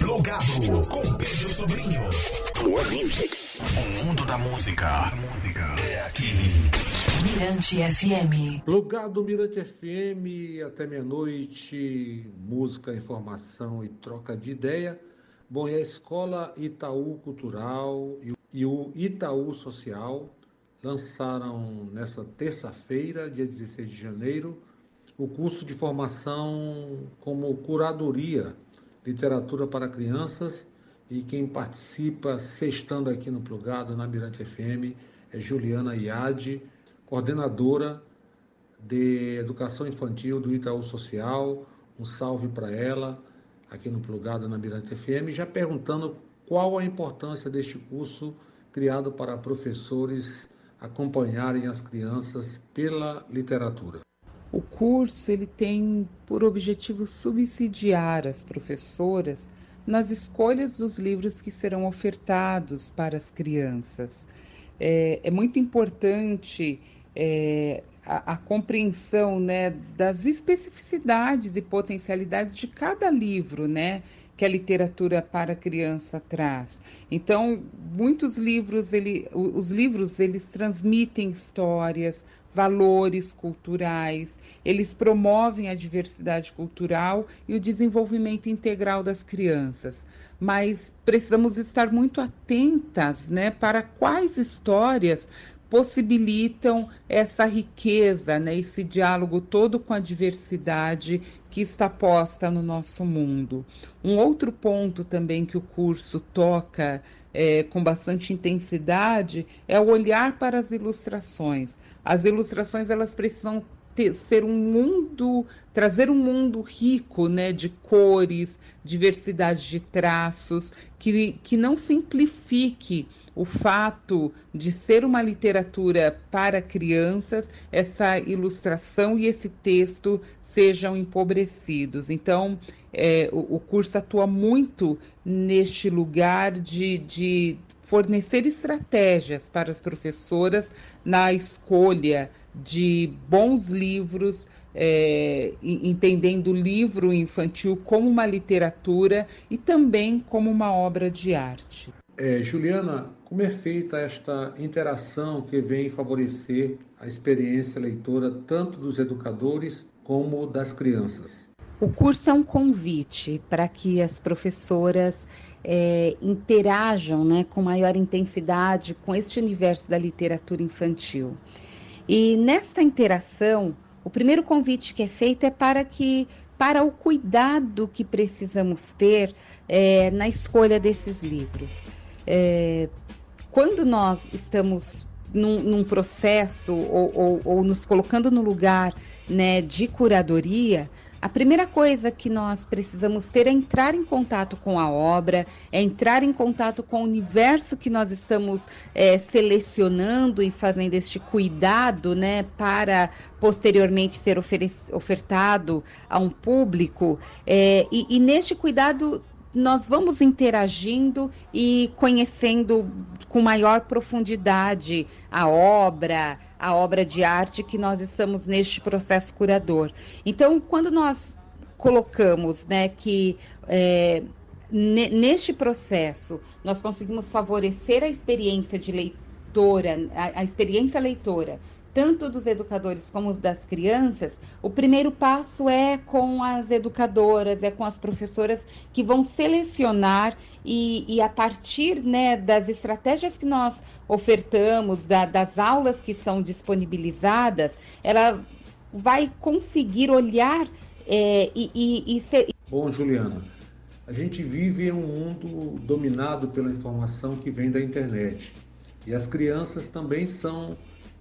Plugado com Pedro Sobrinho. More music. O mundo da música é aqui. Mirante FM. Plugado Mirante FM até meia-noite. Música, informação e troca de ideia. Bom, e a Escola Itaú Cultural e o Itaú Social lançaram nessa terça-feira, dia 16 de janeiro, o curso de formação como curadoria literatura para crianças e quem participa sextando aqui no Plugado na Mirante FM é Juliana Iade, coordenadora de Educação Infantil do Itaú Social. Um salve para ela aqui no Plugado na Mirante FM, já perguntando qual a importância deste curso criado para professores acompanharem as crianças pela literatura. Curso ele tem por objetivo subsidiar as professoras nas escolhas dos livros que serão ofertados para as crianças. É, é muito importante é, a, a, compreensão né, das especificidades e potencialidades de cada livro, né? que a literatura para criança traz. Então, muitos livros, ele, os livros, eles transmitem histórias, valores culturais, eles promovem a diversidade cultural e o desenvolvimento integral das crianças. Mas precisamos estar muito atentas, né, para quais histórias possibilitam essa riqueza, né, esse diálogo todo com a diversidade que está posta no nosso mundo. Um outro ponto também que o curso toca é, com bastante intensidade é o olhar para as ilustrações. As ilustrações elas precisam ter, ser um mundo, trazer um mundo rico, né, de cores, diversidade de traços, que, que não simplifique o fato de ser uma literatura para crianças, essa ilustração e esse texto sejam empobrecidos. Então, é, o, o curso atua muito neste lugar de, de fornecer estratégias para as professoras na escolha de bons livros, é, entendendo o livro infantil como uma literatura e também como uma obra de arte. É, Juliana, como é feita esta interação que vem favorecer a experiência leitora tanto dos educadores como das crianças? O curso é um convite para que as professoras é, interajam né, com maior intensidade com este universo da literatura infantil. E nesta interação, o primeiro convite que é feito é para que para o cuidado que precisamos ter é, na escolha desses livros. É, quando nós estamos num, num processo ou, ou, ou, nos colocando no lugar né, de curadoria, a primeira coisa que nós precisamos ter é entrar em contato com a obra, é entrar em contato com o universo que nós estamos é, selecionando e fazendo este cuidado, né, para posteriormente ser ofertado a um público. É, e, e neste cuidado nós vamos interagindo e conhecendo com maior profundidade a obra, a obra de arte que nós estamos neste processo curador. Então, quando nós colocamos né, que é, neste processo nós conseguimos favorecer a experiência de leitora, a, a experiência leitora tanto dos educadores como os das crianças, o primeiro passo é com as educadoras, é com as professoras que vão selecionar e, e a partir né, das estratégias que nós ofertamos, da, das aulas que estão disponibilizadas, ela vai conseguir olhar é, e, e, e ser... Bom, Juliana, a gente vive em um mundo dominado pela informação que vem da internet. E as crianças também são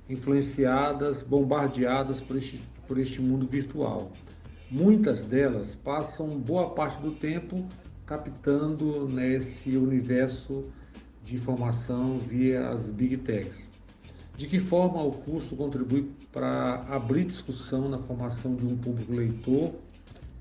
influenciadas, bombardeadas por este, por este mundo virtual. Muitas delas passam boa parte do tempo captando nesse universo de informação via as big techs. De que forma o curso contribui para abrir discussão na formação de um público leitor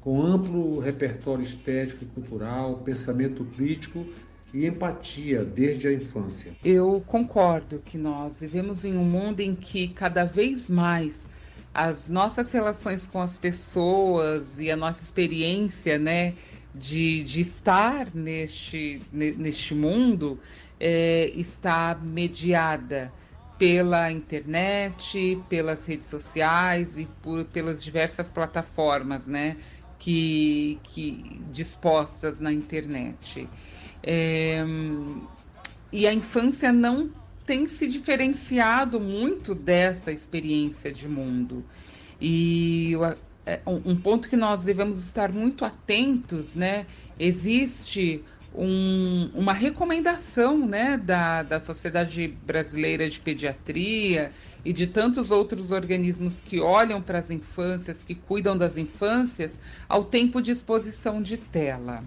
com amplo repertório estético e cultural, pensamento crítico e empatia desde a infância. Eu concordo que nós vivemos em um mundo em que cada vez mais as nossas relações com as pessoas e a nossa experiência, né, de, de estar neste, neste mundo é, está mediada pela internet, pelas redes sociais e por, pelas diversas plataformas, né, que, que dispostas na internet. É, e a infância não tem se diferenciado muito dessa experiência de mundo. E é, um ponto que nós devemos estar muito atentos, né? Existe um, uma recomendação né, da, da Sociedade Brasileira de Pediatria e de tantos outros organismos que olham para as infâncias, que cuidam das infâncias, ao tempo de exposição de tela.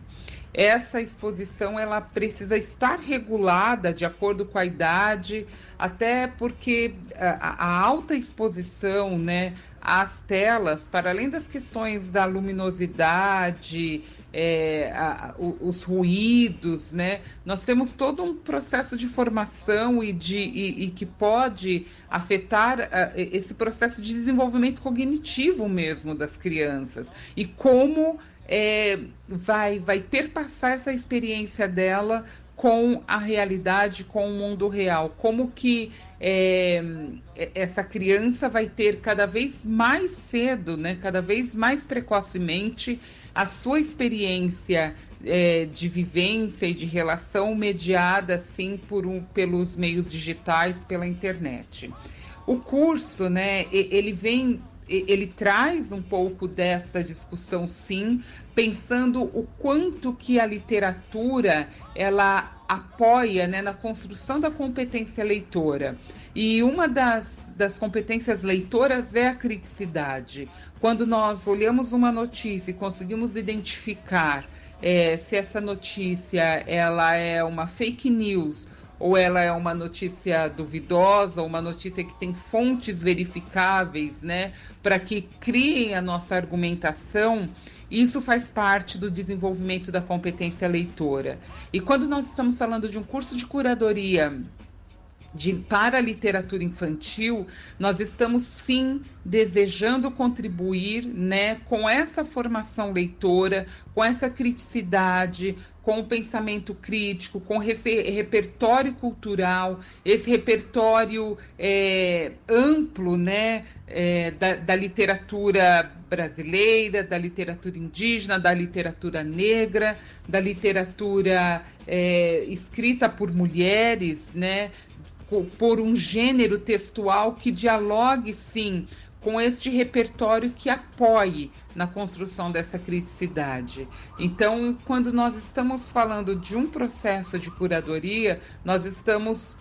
Essa exposição ela precisa estar regulada de acordo com a idade, até porque a, a alta exposição, né, às telas, para além das questões da luminosidade, é, a, os ruídos, né? Nós temos todo um processo de formação e, de, e, e que pode afetar a, esse processo de desenvolvimento cognitivo mesmo das crianças e como é, vai, vai perpassar essa experiência dela com a realidade, com o mundo real. Como que é, essa criança vai ter cada vez mais cedo, né, cada vez mais precocemente, a sua experiência é, de vivência e de relação mediada assim por um, pelos meios digitais, pela internet. O curso, né, ele vem ele traz um pouco desta discussão sim, pensando o quanto que a literatura ela apoia né, na construção da competência leitora. E uma das, das competências leitoras é a criticidade. Quando nós olhamos uma notícia e conseguimos identificar é, se essa notícia ela é uma fake news ou ela é uma notícia duvidosa, uma notícia que tem fontes verificáveis, né, para que criem a nossa argumentação, isso faz parte do desenvolvimento da competência leitora. E quando nós estamos falando de um curso de curadoria de, para a literatura infantil, nós estamos sim desejando contribuir né, com essa formação leitora, com essa criticidade, com o pensamento crítico, com esse repertório cultural, esse repertório é, amplo né, é, da, da literatura brasileira, da literatura indígena, da literatura negra, da literatura é, escrita por mulheres, né, por um gênero textual que dialogue, sim, com este repertório que apoie na construção dessa criticidade. Então, quando nós estamos falando de um processo de curadoria, nós estamos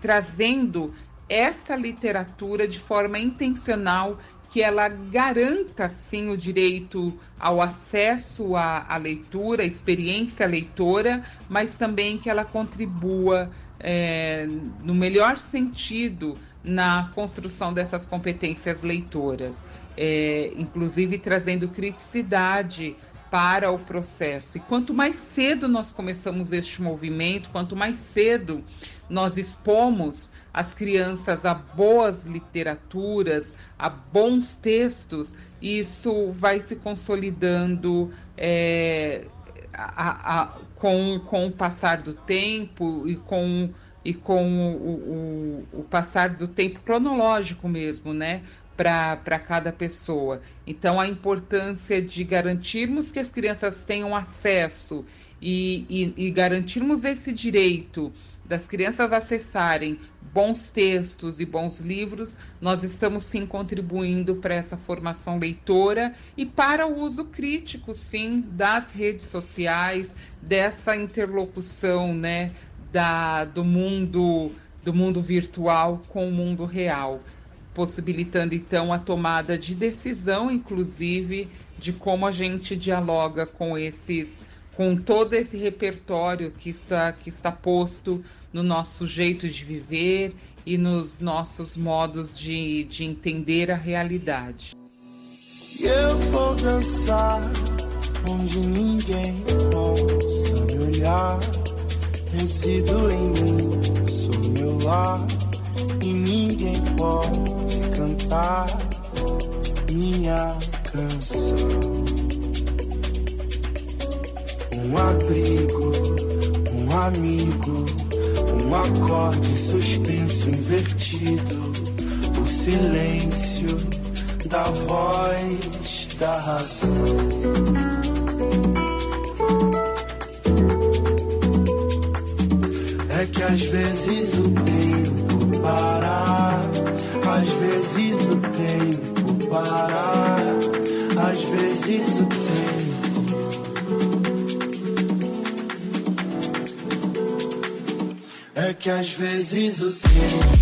trazendo essa literatura de forma intencional que ela garanta sim o direito ao acesso à, à leitura, à experiência leitora, mas também que ela contribua é, no melhor sentido na construção dessas competências leitoras, é, inclusive trazendo criticidade para o processo. E quanto mais cedo nós começamos este movimento, quanto mais cedo nós expomos as crianças a boas literaturas, a bons textos, isso vai se consolidando é, a, a, com, com o passar do tempo e com e com o, o, o, passar do tempo cronológico mesmo, né? Para cada pessoa. Então, a importância de garantirmos que as crianças tenham acesso e, e, e garantirmos esse direito das crianças acessarem bons textos e bons livros, nós estamos sim contribuindo para essa formação leitora e para o uso crítico, sim, das redes sociais, dessa interlocução, né, da, do mundo do mundo virtual com o mundo real possibilitando então a tomada de decisão, inclusive, de como a gente dialoga com esses, com todo esse repertório que está, que está posto no nosso jeito de viver e nos nossos modos de, de entender a realidade. Eu vou dançar onde ninguém possa me olhar. Resido em mim, sou meu lar e ninguém pode cantar minha canção. amigo, um acorde suspenso invertido, o silêncio da voz da razão. É que às vezes o tempo para, que às vezes o tempo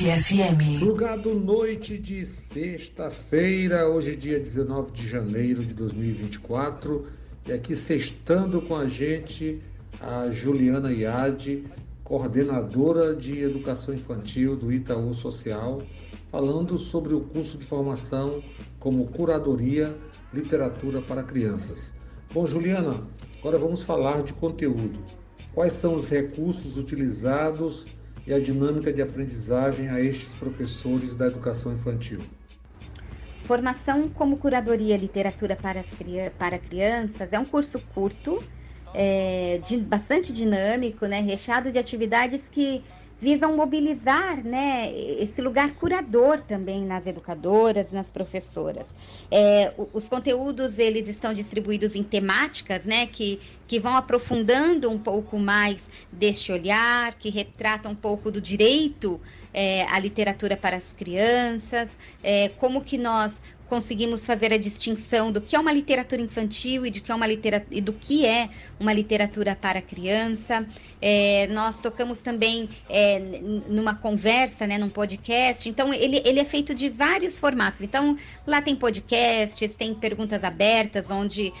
FM. Plugado noite de sexta-feira, hoje dia 19 de janeiro de 2024. E aqui sextando com a gente a Juliana Iade, coordenadora de educação infantil do Itaú Social, falando sobre o curso de formação como curadoria literatura para crianças. Bom, Juliana, agora vamos falar de conteúdo. Quais são os recursos utilizados e a dinâmica de aprendizagem a estes professores da educação infantil. Formação como curadoria literatura para, as, para crianças é um curso curto, é, de, bastante dinâmico, né, recheado de atividades que visam mobilizar né, esse lugar curador também nas educadoras, nas professoras. É, os conteúdos eles estão distribuídos em temáticas né, que, que vão aprofundando um pouco mais deste olhar, que retratam um pouco do direito é, à literatura para as crianças, é, como que nós conseguimos fazer a distinção do que é uma literatura infantil e, de que é uma literatura, e do que é uma literatura para criança. É, nós tocamos também é, numa conversa, né, num podcast. Então, ele, ele é feito de vários formatos. Então, lá tem podcasts, tem perguntas abertas, onde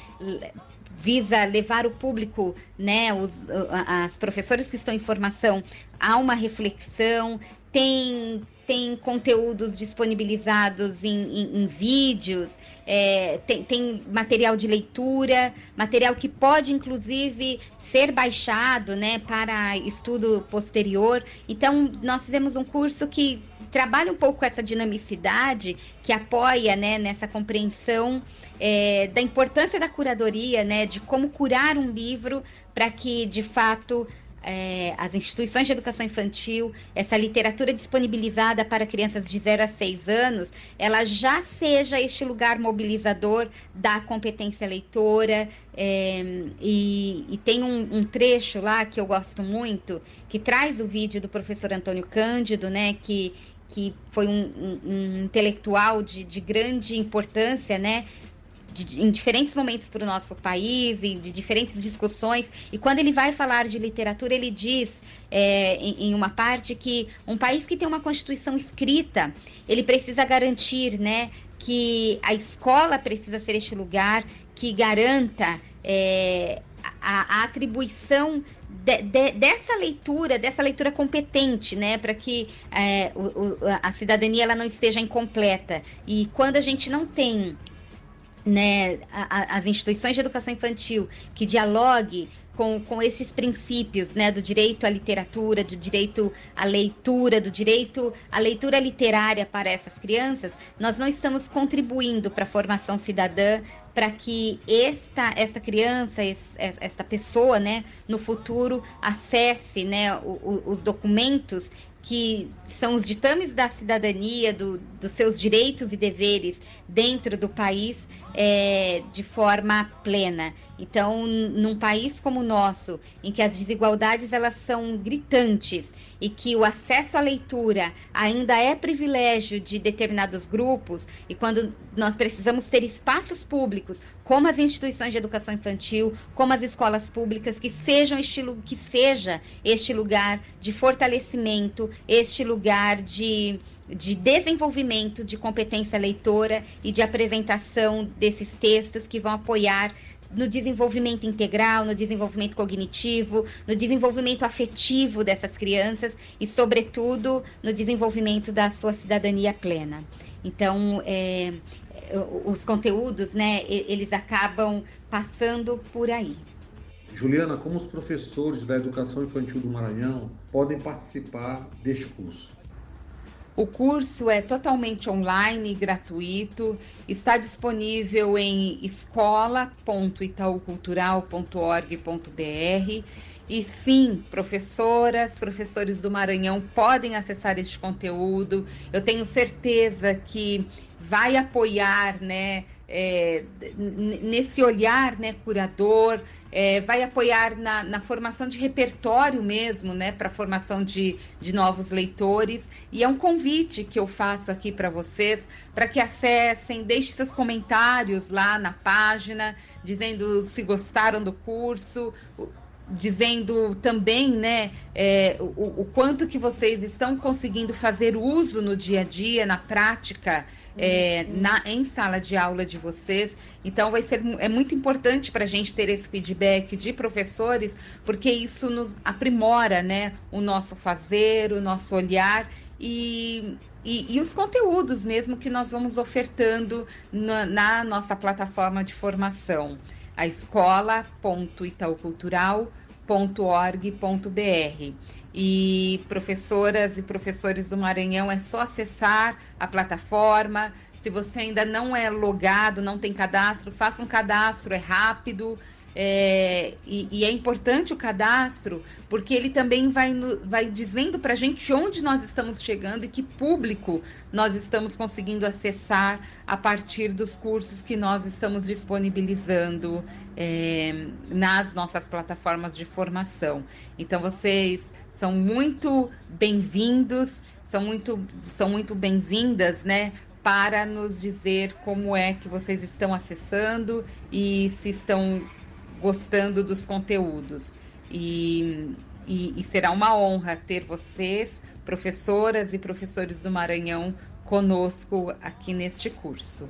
visa levar o público, né, os, as professoras que estão em formação a uma reflexão, tem, tem conteúdos disponibilizados em, em, em vídeos, é, tem, tem material de leitura, material que pode, inclusive, ser baixado né, para estudo posterior. Então, nós fizemos um curso que trabalha um pouco essa dinamicidade, que apoia né, nessa compreensão é, da importância da curadoria, né, de como curar um livro para que, de fato, é, as instituições de educação infantil, essa literatura disponibilizada para crianças de 0 a 6 anos, ela já seja este lugar mobilizador da competência leitora. É, e, e, tem um, um, trecho lá que eu gosto muito, que traz o vídeo do professor Antônio Cândido, né, que, que foi um, um, um intelectual de, de grande importância, né, de, em diferentes momentos para o nosso país e de diferentes discussões. E quando ele vai falar de literatura, ele diz é, em, em, uma parte que um país que tem uma constituição escrita, ele precisa garantir, né, que a escola precisa ser este lugar que garanta é, a, a, atribuição de, de, dessa leitura, dessa leitura competente, né, para que é, o, o, a cidadania ela não esteja incompleta. E quando a gente não tem né, a, as instituições de educação infantil que dialogue com, com esses princípios né, do direito à literatura, do direito à leitura, do direito à leitura literária para essas crianças, nós não estamos contribuindo para a formação cidadã, para que esta, esta criança, esta pessoa, né, no futuro, acesse né, os documentos que são os ditames da cidadania, do, dos seus direitos e deveres dentro do país é, de forma plena. Então, num país como o nosso, em que as desigualdades elas são gritantes e que o acesso à leitura ainda é privilégio de determinados grupos, e quando nós precisamos ter espaços públicos, como as instituições de educação infantil, como as escolas públicas, que sejam este, que seja este lugar de fortalecimento, este lugar de, de desenvolvimento de competência leitora e de apresentação desses textos que vão apoiar no desenvolvimento integral, no desenvolvimento cognitivo, no desenvolvimento afetivo dessas crianças e, sobretudo, no desenvolvimento da sua cidadania plena. Então, é, os conteúdos, né, eles acabam passando por aí. Juliana, como os professores da educação infantil do Maranhão podem participar deste curso? O curso é totalmente online, gratuito, está disponível em escola.itaucultural.org.br e sim, professoras, professores do Maranhão podem acessar este conteúdo. Eu tenho certeza que vai apoiar, né, é, nesse olhar, né, curador, é, vai apoiar na, na, formação de repertório mesmo, né, para a formação de, de novos leitores. E é um convite que eu faço aqui para vocês, para que acessem, deixem seus comentários lá na página, dizendo se gostaram do curso, dizendo também, né, é, o, o, quanto que vocês estão conseguindo fazer uso no dia a dia, na prática, é, na, em sala de aula de vocês. Então, vai ser é muito importante para a gente ter esse feedback de professores, porque isso nos aprimora, né, o nosso fazer, o nosso olhar e, e, e, os conteúdos mesmo que nós vamos ofertando na, na nossa plataforma de formação a escola.itaucultural.org.br. E professoras e professores do Maranhão, é só acessar a plataforma. Se você ainda não é logado, não tem cadastro, faça um cadastro, é rápido. É, e, e, é importante o cadastro, porque ele também vai, vai dizendo para a gente onde nós estamos chegando e que público nós estamos conseguindo acessar a partir dos cursos que nós estamos disponibilizando é, nas nossas plataformas de formação. Então, vocês são muito bem-vindos, são muito, são muito bem-vindas, né? Para nos dizer como é que vocês estão acessando e se estão gostando dos conteúdos. E, e, e será uma honra ter vocês, professoras e professores do Maranhão, conosco aqui neste curso.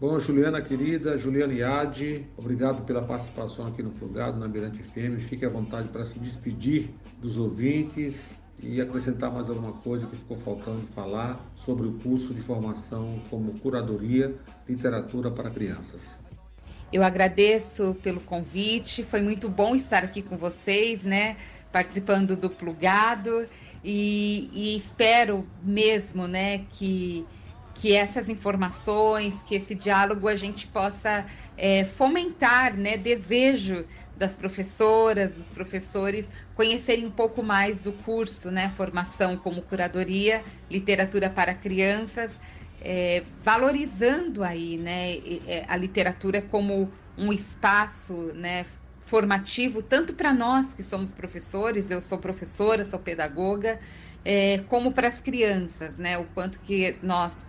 Bom, Juliana querida, Juliana Iade, obrigado pela participação aqui no Plugado, na Mirante FM. Fique à vontade para se despedir dos ouvintes e acrescentar mais alguma coisa que ficou faltando falar sobre o curso de formação como Curadoria Literatura para Crianças. Eu agradeço pelo convite, foi muito bom estar aqui com vocês, né? Participando do Plugado. E, e espero mesmo, né, que, que essas informações, que esse diálogo a gente possa é, fomentar, né, desejo das professoras, dos professores conhecerem um pouco mais do curso, né, formação como curadoria, literatura para crianças é, valorizando aí né, é, a literatura como um espaço né, formativo, tanto para nós que somos professores, eu sou professora, sou pedagoga, é, como para as crianças, né, o quanto que nós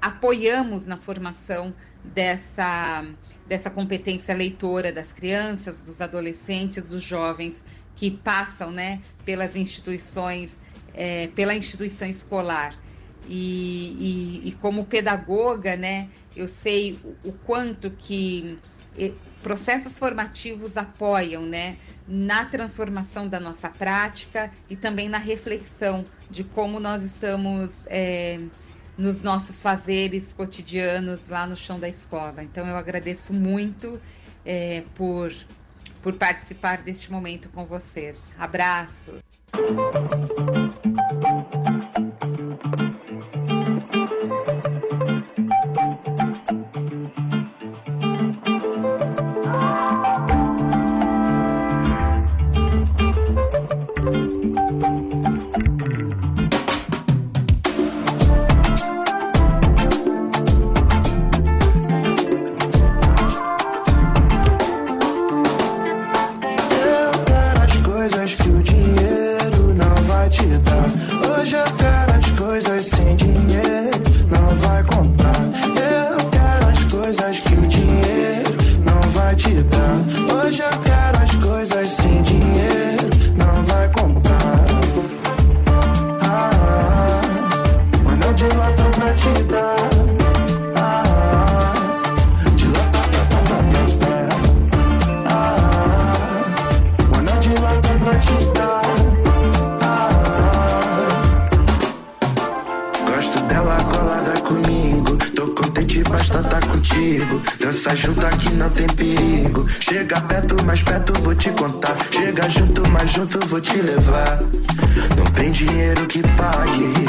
apoiamos na formação dessa, dessa competência leitora das crianças, dos adolescentes, dos jovens que passam né, pelas instituições, é, pela instituição escolar. E, e, e, como pedagoga, né, eu sei o, o quanto que processos formativos apoiam, né, na transformação da nossa prática e também na reflexão de como nós estamos é, nos nossos fazeres cotidianos lá no chão da escola. Então, eu agradeço muito é, por, por participar deste momento com vocês. Abraço. Hoje eu quero as coisas te contar. Chega junto, mas junto vou te levar. Não tem dinheiro que pague.